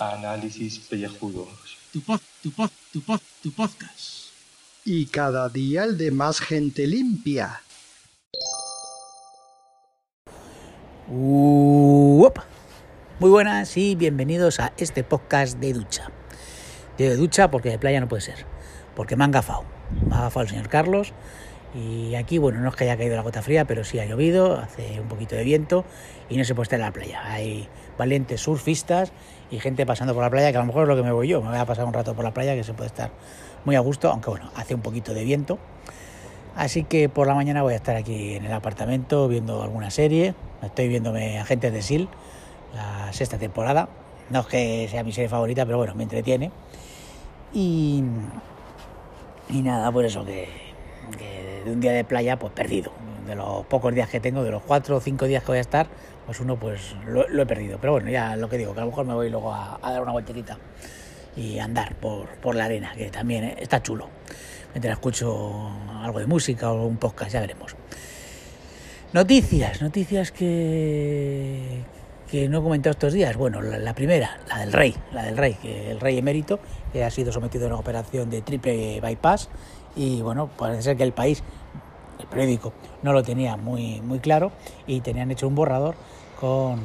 Análisis pellejudos. Tu pod, tu pod, tu pod, tu podcast. Y cada día el de más gente limpia. Uop. Muy buenas y bienvenidos a este podcast de ducha. De ducha porque de playa no puede ser, porque me han gafado. Me ha gafado el señor Carlos y aquí, bueno, no es que haya caído la gota fría, pero sí ha llovido, hace un poquito de viento y no se puede estar en la playa. Hay valientes surfistas y gente pasando por la playa, que a lo mejor es lo que me voy yo. Me voy a pasar un rato por la playa que se puede estar muy a gusto, aunque bueno, hace un poquito de viento. Así que por la mañana voy a estar aquí en el apartamento viendo alguna serie. Estoy viéndome Agentes de SEAL, la sexta temporada. No es que sea mi serie favorita, pero bueno, me entretiene. Y, y nada, por eso que, de un día de playa, pues perdido. De los pocos días que tengo, de los cuatro o cinco días que voy a estar, pues uno pues lo, he perdido. Pero bueno, ya lo que digo, que a lo mejor me voy luego a, dar una vueltecita y andar por, por la arena, que también está chulo. Mientras escucho algo de música o un podcast, ya veremos. Noticias, noticias que, que no he comentado estos días. Bueno, la, la, primera, la del rey, la del rey, que el rey emérito, que ha sido sometido a una operación de triple bypass y bueno, parece ser que el país, el periódico, no lo tenía muy, muy claro y tenían hecho un borrador con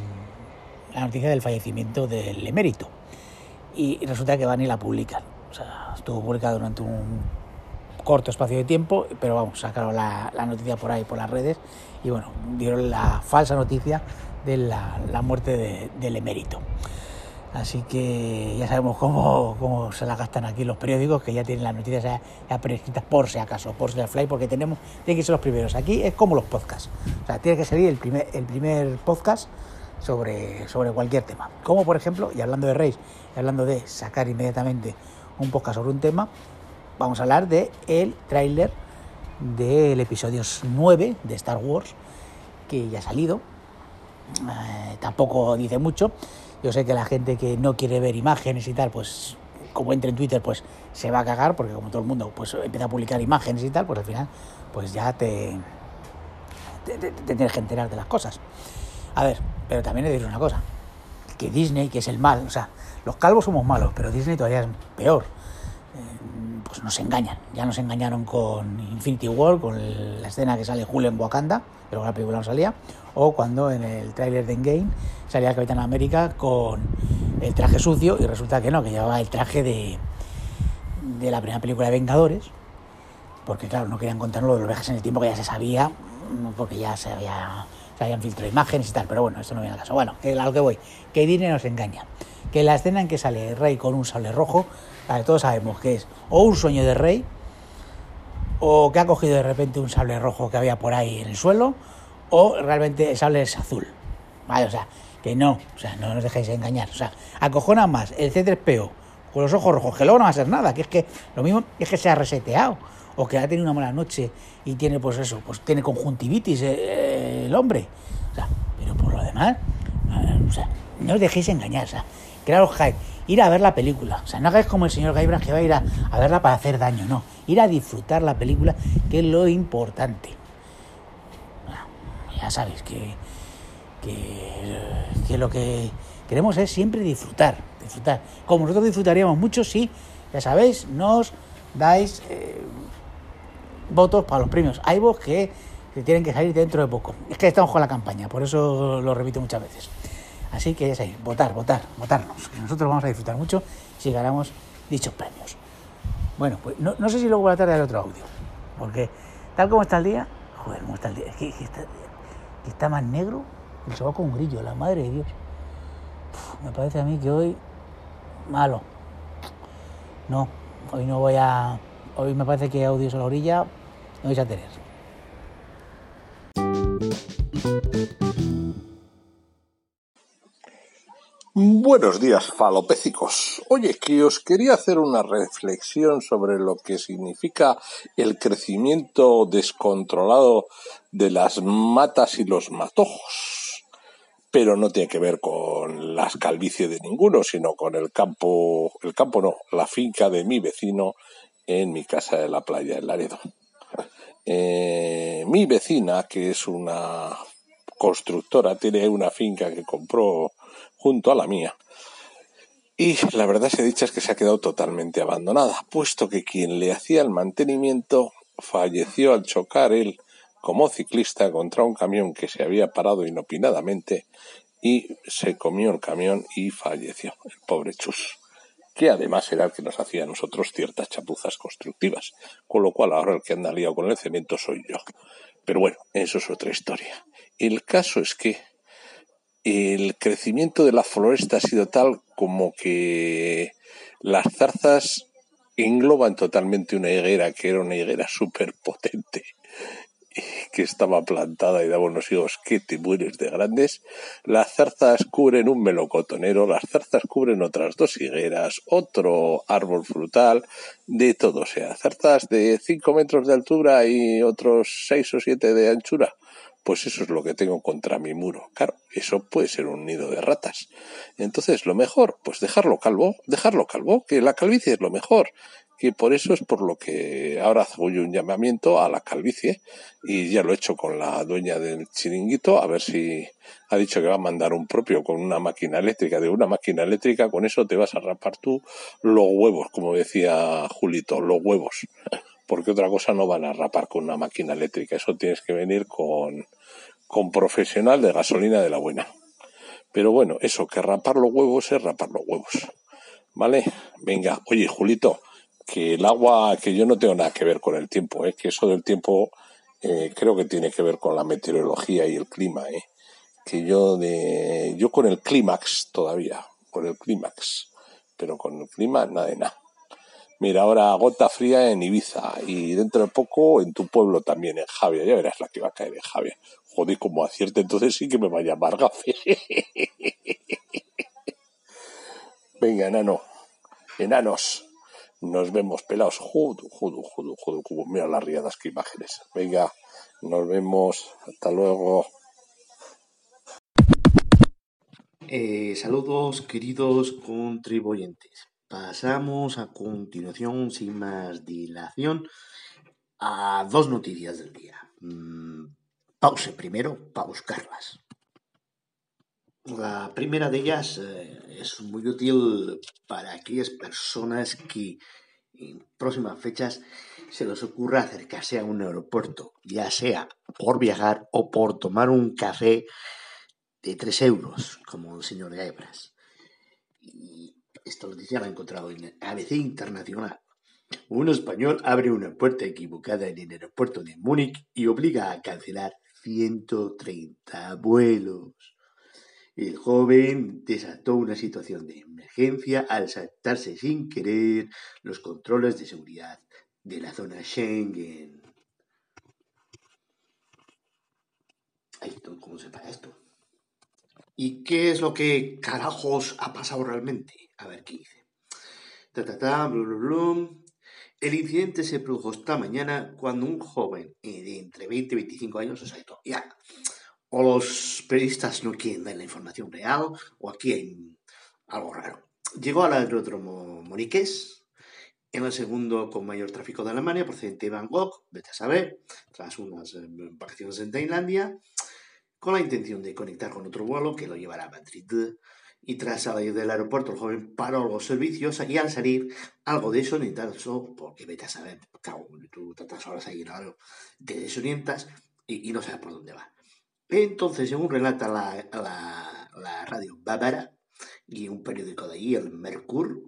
la noticia del fallecimiento del emérito. Y resulta que van y la publican. O sea, estuvo publicado durante un corto espacio de tiempo, pero vamos, sacaron la, noticia por ahí, por las redes, y bueno, dieron la falsa noticia de la, muerte de, del emérito. Así que ya sabemos cómo, cómo, se la gastan aquí los periódicos, que ya tienen las noticias ya, ya prescritas por si acaso, por si el fly, porque tenemos, tienen que ser los primeros. Aquí es como los podcasts. O sea, tiene que salir el primer, el primer podcast sobre, sobre cualquier tema. Como por ejemplo, y hablando de Reis, y hablando de sacar inmediatamente un podcast sobre un tema, vamos a hablar de el tráiler del episodio 9 de Star Wars, que ya ha salido. Eh, tampoco dice mucho. Yo sé que la gente que no quiere ver imágenes y tal, pues como entra en Twitter, pues se va a cagar, porque como todo el mundo pues empieza a publicar imágenes y tal, pues al final pues ya te, te, tienes que enterar de las cosas. A ver, pero también he de decir una cosa, que Disney, que es el mal, o sea, los calvos somos malos, pero Disney todavía es peor. Pues nos engañan, ya nos engañaron con Infinity War, con la escena que sale Julio en Wakanda, pero la película no salía, o cuando en el tráiler de Endgame salía Capitán América con el traje sucio y resulta que no, que llevaba el traje de, de la primera película de Vengadores, porque claro, no querían contarnos lo de los viajes en el tiempo que ya se sabía, porque ya se había se habían filtrado imágenes y tal, pero bueno, esto no viene al caso. Bueno, a lo que voy, que Disney nos engaña. Que la escena en que sale el rey con un sable rojo, ver, todos sabemos que es o un sueño de rey, o que ha cogido de repente un sable rojo que había por ahí en el suelo, o realmente el sable es azul. Vale, o sea, que no, o sea, no nos dejéis engañar. O sea, acojona más el C3PO con los ojos rojos, que luego no va a ser nada, que es que lo mismo es que se ha reseteado, o que ha tenido una mala noche y tiene, pues eso, pues tiene conjuntivitis eh, el hombre. O sea, pero por lo demás, eh, o sea, no os dejéis engañar, o sea, crearos hype, ir a ver la película, o sea, no hagáis como el señor Gaibran que va a ir a, verla para hacer daño, no, ir a disfrutar la película, que es lo importante. Bueno, ya sabéis que, que, lo que queremos es siempre disfrutar, disfrutar. Como nosotros disfrutaríamos mucho si, ya sabéis, nos dais eh, votos para los premios iVoox que, que tienen que salir dentro de poco. Es que estamos con la campaña, por eso lo repito muchas veces. Así que ya sabéis, votar, votar, votarnos, que nosotros vamos a disfrutar mucho si ganamos dichos premios. Bueno, pues no, sé si luego la tarde hay otro audio, porque tal como está el día, joder, cómo está el día, es que, está, que está más negro el sobaco un grillo, la madre de Dios. Me parece a mí que hoy malo. No, hoy no voy a. Hoy me parece que audios a la orilla no vais a tener. Buenos días, falopécicos. Oye, que os quería hacer una reflexión sobre lo que significa el crecimiento descontrolado de las matas y los matojos. Pero no tiene que ver con las calvicie de ninguno, sino con el campo, el campo no, la finca de mi vecino en mi casa de la playa, en Laredo. eh, mi vecina, que es una constructora, tiene una finca que compró junto a la mía. Y la verdad se dicha es que se ha quedado totalmente abandonada, puesto que quien le hacía el mantenimiento falleció al chocar él como ciclista contra un camión que se había parado inopinadamente y se comió el camión y falleció, el pobre Chus, que además era el que nos hacía a nosotros ciertas chapuzas constructivas, con lo cual ahora el que anda liado con el cemento soy yo. Pero bueno, eso es otra historia. El caso es que el crecimiento de la floresta ha sido tal como que las zarzas engloban totalmente una higuera que era una higuera súper potente que estaba plantada y daba unos higos que te de grandes. Las zarzas cubren un melocotonero, las zarzas cubren otras dos higueras, otro árbol frutal, de todo, o sea, zarzas de 5 metros de altura y otros 6 o 7 de anchura. Pues eso es lo que tengo contra mi muro. Claro, eso puede ser un nido de ratas. Entonces, lo mejor, pues dejarlo calvo, dejarlo calvo, que la calvicie es lo mejor que por eso es por lo que ahora hago yo un llamamiento a la calvicie y ya lo he hecho con la dueña del chiringuito a ver si ha dicho que va a mandar un propio con una máquina eléctrica de una máquina eléctrica con eso te vas a rapar tú los huevos como decía Julito los huevos porque otra cosa no van a rapar con una máquina eléctrica eso tienes que venir con con profesional de gasolina de la buena pero bueno eso que rapar los huevos es rapar los huevos vale venga oye Julito que el agua, que yo no tengo nada que ver con el tiempo, ¿eh? que eso del tiempo eh, creo que tiene que ver con la meteorología y el clima, ¿eh? que yo de, yo con el clímax todavía, con el clímax, pero con el clima nada de nada. Mira, ahora gota fría en Ibiza y dentro de poco en tu pueblo también, en Javia. Ya verás la que va a caer en Javia. Joder, como acierte, entonces sí que me va a llamar gafe. Venga, enano. Enanos. Nos vemos pelados. Judo, judo, judo, judo. Mira las riadas, que imágenes. Venga, nos vemos. Hasta luego. Eh, saludos, queridos contribuyentes. Pasamos a continuación, sin más dilación, a dos noticias del día. Mm, pause primero para buscarlas. La primera de ellas eh, es muy útil para aquellas personas que en próximas fechas se les ocurra acercarse a un aeropuerto, ya sea por viajar o por tomar un café de 3 euros, como el señor Gaebras. Esta noticia la he encontrado en ABC Internacional. Un español abre una puerta equivocada en el aeropuerto de Múnich y obliga a cancelar 130 vuelos. El joven desató una situación de emergencia al saltarse sin querer los controles de seguridad de la zona Schengen. ¿Cómo se para esto? ¿Y qué es lo que carajos ha pasado realmente? A ver qué dice. Ta, ta, ta, El incidente se produjo esta mañana cuando un joven de entre 20 y 25 años, o sea, ya o los periodistas no quieren dar la información real, o aquí hay algo raro. Llegó al aeródromo Moniqués, en el segundo con mayor tráfico de Alemania, procedente de Bangkok, vete a saber, tras unas eh, vacaciones en Tailandia, con la intención de conectar con otro vuelo que lo llevará a Madrid. Y tras salir del aeropuerto, el joven paró los servicios y al salir, algo de eso eso, porque vete a saber, tú tantas horas ahí, ¿no? te desorientas y, y no sabes por dónde va. Entonces, según relata la, radio Bávara y un periódico de allí, el Mercur,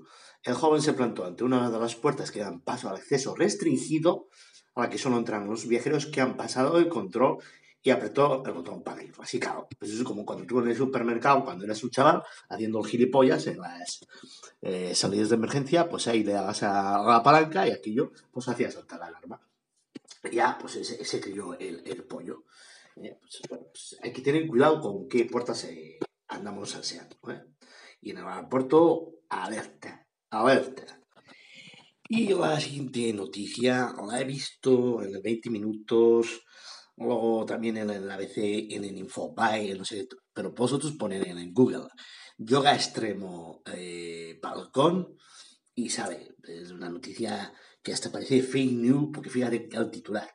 el joven se plantó ante una de las puertas que dan paso al acceso restringido, a la que solo entran los viajeros que han pasado el control y apretó el botón para ir. Así, claro, pues eso es como cuando tú en el supermercado, cuando eras un chaval, haciendo el gilipollas en las eh, salidas de emergencia, pues ahí le dabas a la palanca y aquello, pues hacía saltar la alarma. Ya, pues ese, ese crió el, el pollo. Eh, pues, pues, hay que tener cuidado con qué puertas eh, andamos salseando. ¿eh? Y en el aeropuerto, alerta, alerta. Y la siguiente noticia la he visto en el 20 minutos, luego también en el ABC, en el Infobae, no sé, pero vosotros ponen en Google yoga extremo balcón y sale, es una noticia que hasta parece fake news porque fíjate el titular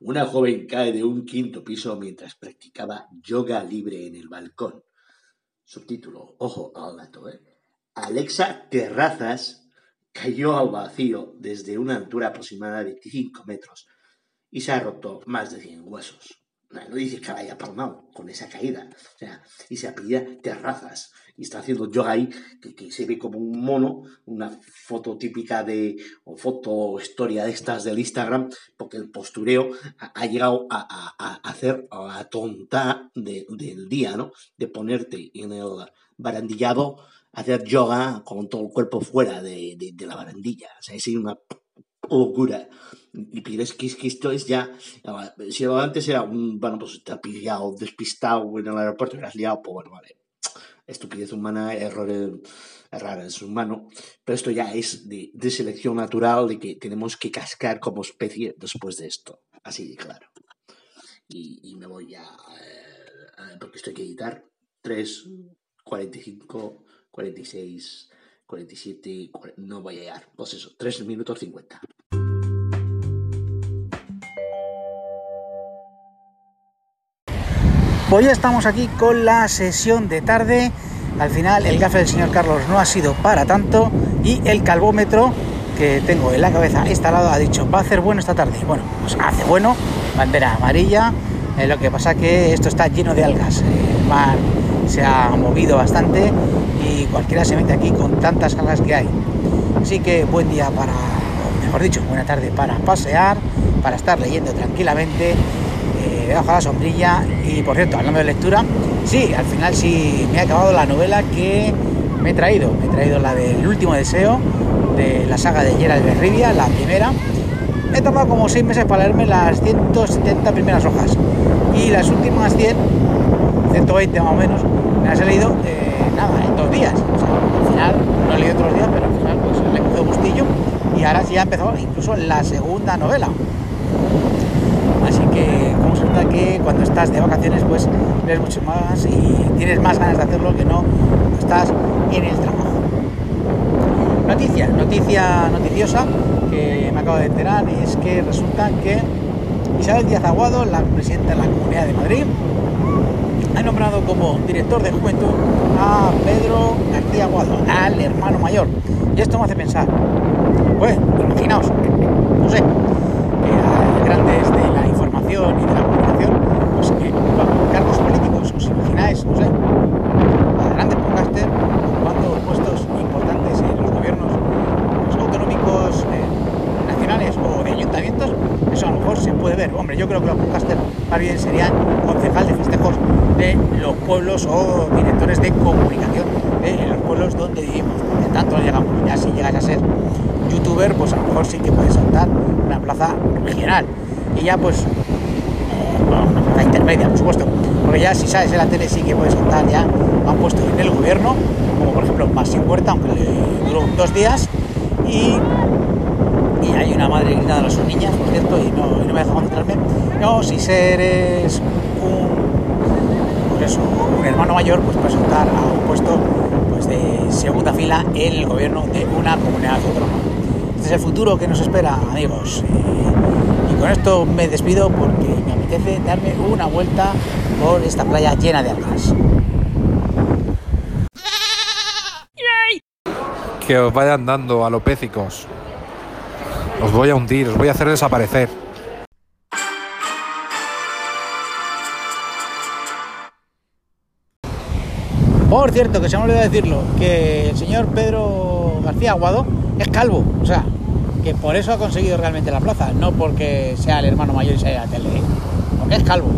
Una joven cae de un quinto piso mientras practicaba yoga libre en el balcón. Subtítulo, ojo al dato, ¿eh? Alexa Terrazas cayó al vacío desde una altura aproximada de 25 metros y se ha roto más de 100 huesos. No dice que haya palmado con esa caída. O sea, y se apellida Terrazas. Y está haciendo yoga ahí, que, se ve como un mono, una foto típica de, o foto historia de estas del Instagram, porque el postureo ha, llegado a, hacer la tonta del día, ¿no? De ponerte en el barandillado, hacer yoga con todo el cuerpo fuera de, la barandilla. O sea, es una locura. Y pides que, esto es ya. Si antes era un. Bueno, pues te has pillado despistado en el aeropuerto y has liado, pues bueno, vale. Estupidez humana, errores es humano. Pero esto ya es de, selección natural, de que tenemos que cascar como especie después de esto. Así de claro. Y, me voy a. Eh, porque esto hay que editar. 3, 45, 46. 47, no voy a llegar. Pues eso, 3 minutos 50. Pues ya estamos aquí con la sesión de tarde. Al final el gafe del señor Carlos no ha sido para tanto y el calvómetro que tengo en la cabeza instalado ha dicho va a hacer bueno esta tarde. Bueno, pues hace bueno, bandera amarilla. Eh, lo que pasa que esto está lleno de algas. El mar se ha movido bastante cualquiera se mete aquí con tantas algas que hay. Así que buen día para, mejor dicho, buena tarde para pasear, para estar leyendo tranquilamente debajo de la sombrilla. Y por cierto, hablando de lectura, sí, al final sí me ha acabado la novela que me he traído. Me he traído la del último deseo de la saga de Gerald de Rivia, la primera. He tardado como seis meses para leerme las 170 primeras hojas. Y las últimas 100, 120 más o menos, me las he leído nada, en dos días. al final no he leído otros días, pero al final pues le he cogido gustillo. Y ahora sí ha la segunda novela. Así que, nota que cuando estás de vacaciones, pues lees mucho más y tienes más ganas de hacerlo que no cuando estás en el trabajo. Noticia, noticia noticiosa que me acabo de enterar es que resulta que Isabel Díaz Aguado, la presidenta de la Comunidad de Madrid, ha nombrado como director de juventud a Pedro García Aguado, al hermano mayor. Y esto me hace pensar, bueno, imaginaos, no sé, que grandes de la y de la comunicación, pues que cargos políticos, os imagináis, no sé, a grandes podcasters ocupando puestos importantes en los gobiernos pues, autonómicos eh, nacionales o de ayuntamientos, a lo mejor se puede ver. Hombre, yo creo que los podcasters más bien serían concejal de festejos de los pueblos o directores de comunicación de los pueblos donde vivimos. De tanto no llegamos, ya si llegas a ser youtuber, pues a lo mejor sí que puedes saltar una plaza regional. Y ya pues la intermedia, por supuesto, porque ya si sabes en la tele sí que puedes contar, ya han puesto en el gobierno, como por ejemplo sin Puerta, aunque le duró dos días, y, una madre gritando a sus niñas, por cierto, y no, me deja concentrarme, no, si eres un, pues un hermano mayor, pues puedes optar a un puesto pues, de segunda fila en el gobierno de una comunidad autónoma. Este es el futuro que nos espera, amigos. Y con esto me despido porque me apetece darme una vuelta por esta playa llena de algas. Que os vayan dando alopécicos. Os voy a hundir, os voy a hacer desaparecer. Por cierto, que se me olvidó decirlo, que el señor Pedro García Aguado es calvo, o sea, que por eso ha conseguido realmente la plaza, no porque sea el hermano mayor y sea tele, porque es calvo.